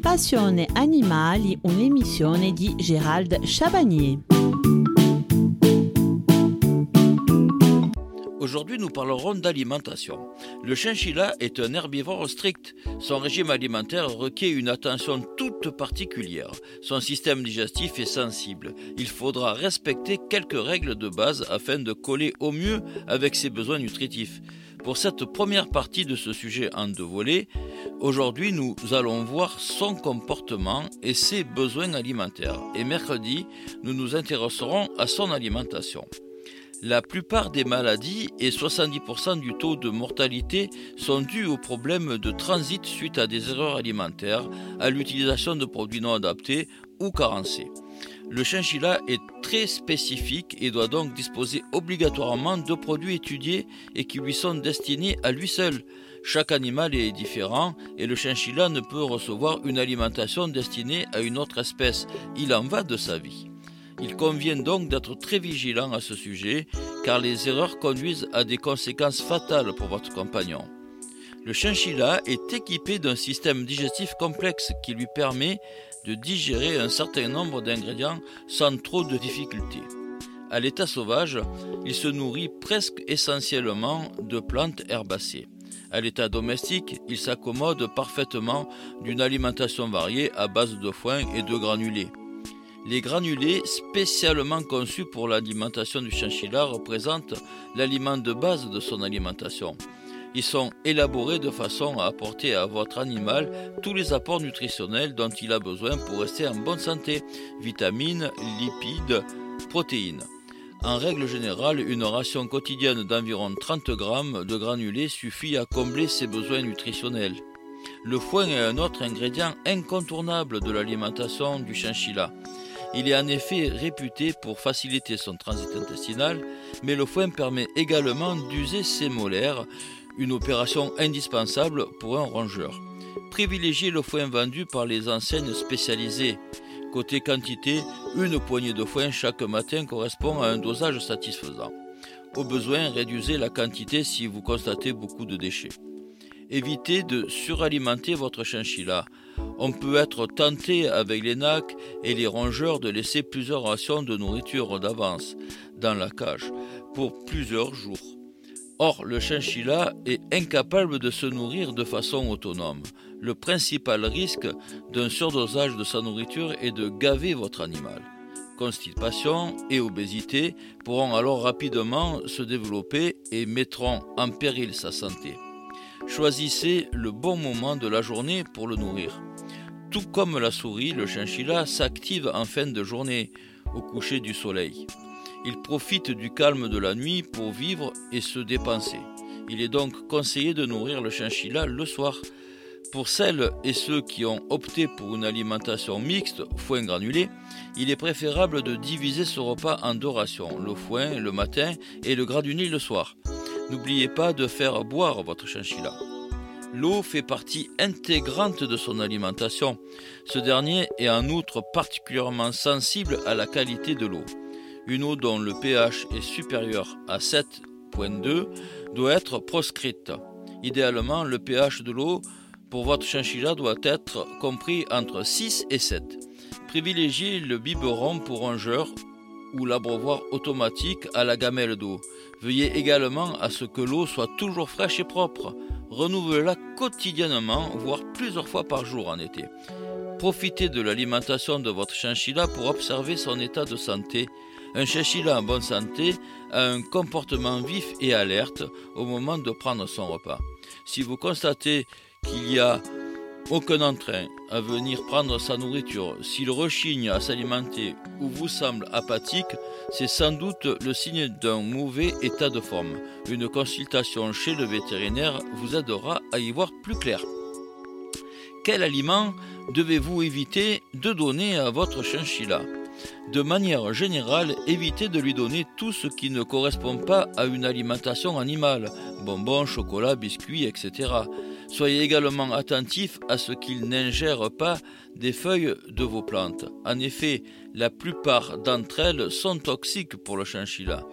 Passione Animali, un'emissione di Gérald Chabagnier. Aujourd'hui, nous parlerons d'alimentation. Le chinchilla est un herbivore strict. Son régime alimentaire requiert une attention toute particulière. Son système digestif est sensible. Il faudra respecter quelques règles de base afin de coller au mieux avec ses besoins nutritifs. Pour cette première partie de ce sujet en deux volets, aujourd'hui nous allons voir son comportement et ses besoins alimentaires. Et mercredi, nous nous intéresserons à son alimentation. La plupart des maladies et 70% du taux de mortalité sont dus aux problèmes de transit suite à des erreurs alimentaires, à l'utilisation de produits non adaptés ou carencés. Le chinchilla est très spécifique et doit donc disposer obligatoirement de produits étudiés et qui lui sont destinés à lui seul. Chaque animal est différent et le chinchilla ne peut recevoir une alimentation destinée à une autre espèce. Il en va de sa vie. Il convient donc d'être très vigilant à ce sujet, car les erreurs conduisent à des conséquences fatales pour votre compagnon. Le chinchilla est équipé d'un système digestif complexe qui lui permet de digérer un certain nombre d'ingrédients sans trop de difficultés. À l'état sauvage, il se nourrit presque essentiellement de plantes herbacées. À l'état domestique, il s'accommode parfaitement d'une alimentation variée à base de foin et de granulés. Les granulés, spécialement conçus pour l'alimentation du chinchilla, représentent l'aliment de base de son alimentation. Ils sont élaborés de façon à apporter à votre animal tous les apports nutritionnels dont il a besoin pour rester en bonne santé, vitamines, lipides, protéines. En règle générale, une ration quotidienne d'environ 30 grammes de granulés suffit à combler ses besoins nutritionnels. Le foin est un autre ingrédient incontournable de l'alimentation du chinchilla. Il est en effet réputé pour faciliter son transit intestinal, mais le foin permet également d'user ses molaires, une opération indispensable pour un rongeur. Privilégiez le foin vendu par les enseignes spécialisées. Côté quantité, une poignée de foin chaque matin correspond à un dosage satisfaisant. Au besoin, réduisez la quantité si vous constatez beaucoup de déchets. Évitez de suralimenter votre chinchilla. On peut être tenté avec les nacs et les rongeurs de laisser plusieurs rations de nourriture d'avance dans la cage pour plusieurs jours. Or, le chinchilla est incapable de se nourrir de façon autonome. Le principal risque d'un surdosage de sa nourriture est de gaver votre animal. Constipation et obésité pourront alors rapidement se développer et mettront en péril sa santé. Choisissez le bon moment de la journée pour le nourrir. Tout comme la souris, le chinchilla s'active en fin de journée, au coucher du soleil. Il profite du calme de la nuit pour vivre et se dépenser. Il est donc conseillé de nourrir le chinchilla le soir. Pour celles et ceux qui ont opté pour une alimentation mixte, foin granulé, il est préférable de diviser ce repas en deux rations, le foin le matin et le granulé le soir. N'oubliez pas de faire boire votre chinchilla. L'eau fait partie intégrante de son alimentation. Ce dernier est en outre particulièrement sensible à la qualité de l'eau. Une eau dont le pH est supérieur à 7.2 doit être proscrite. Idéalement, le pH de l'eau pour votre chinchilla doit être compris entre 6 et 7. Privilégiez le biberon pour rongeur ou l'abreuvoir automatique à la gamelle d'eau. Veuillez également à ce que l'eau soit toujours fraîche et propre. Renouvelez-la quotidiennement, voire plusieurs fois par jour en été. Profitez de l'alimentation de votre chinchilla pour observer son état de santé. Un chinchilla en bonne santé a un comportement vif et alerte au moment de prendre son repas. Si vous constatez qu'il y a aucun entrain à venir prendre sa nourriture, s'il rechigne à s'alimenter ou vous semble apathique, c'est sans doute le signe d'un mauvais état de forme. Une consultation chez le vétérinaire vous aidera à y voir plus clair. Quel aliment devez-vous éviter de donner à votre chinchilla? De manière générale, évitez de lui donner tout ce qui ne correspond pas à une alimentation animale, bonbons, chocolat, biscuits, etc. Soyez également attentif à ce qu'il n'ingère pas des feuilles de vos plantes. En effet, la plupart d'entre elles sont toxiques pour le chinchilla.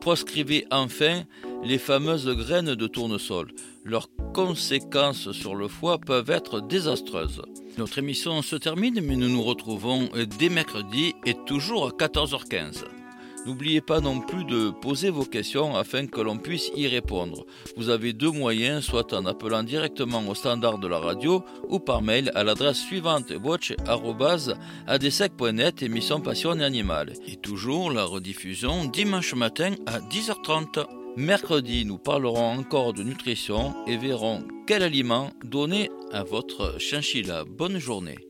Proscrivez enfin les fameuses graines de tournesol. Leurs conséquences sur le foie peuvent être désastreuses. Notre émission se termine, mais nous nous retrouvons dès mercredi et toujours à 14h15. N'oubliez pas non plus de poser vos questions afin que l'on puisse y répondre. Vous avez deux moyens, soit en appelant directement au standard de la radio ou par mail à l'adresse suivante watch.adsec.net émission Passion et Animal. Et toujours la rediffusion dimanche matin à 10h30. Mercredi, nous parlerons encore de nutrition et verrons quel aliment donner à votre chinchilla. Bonne journée.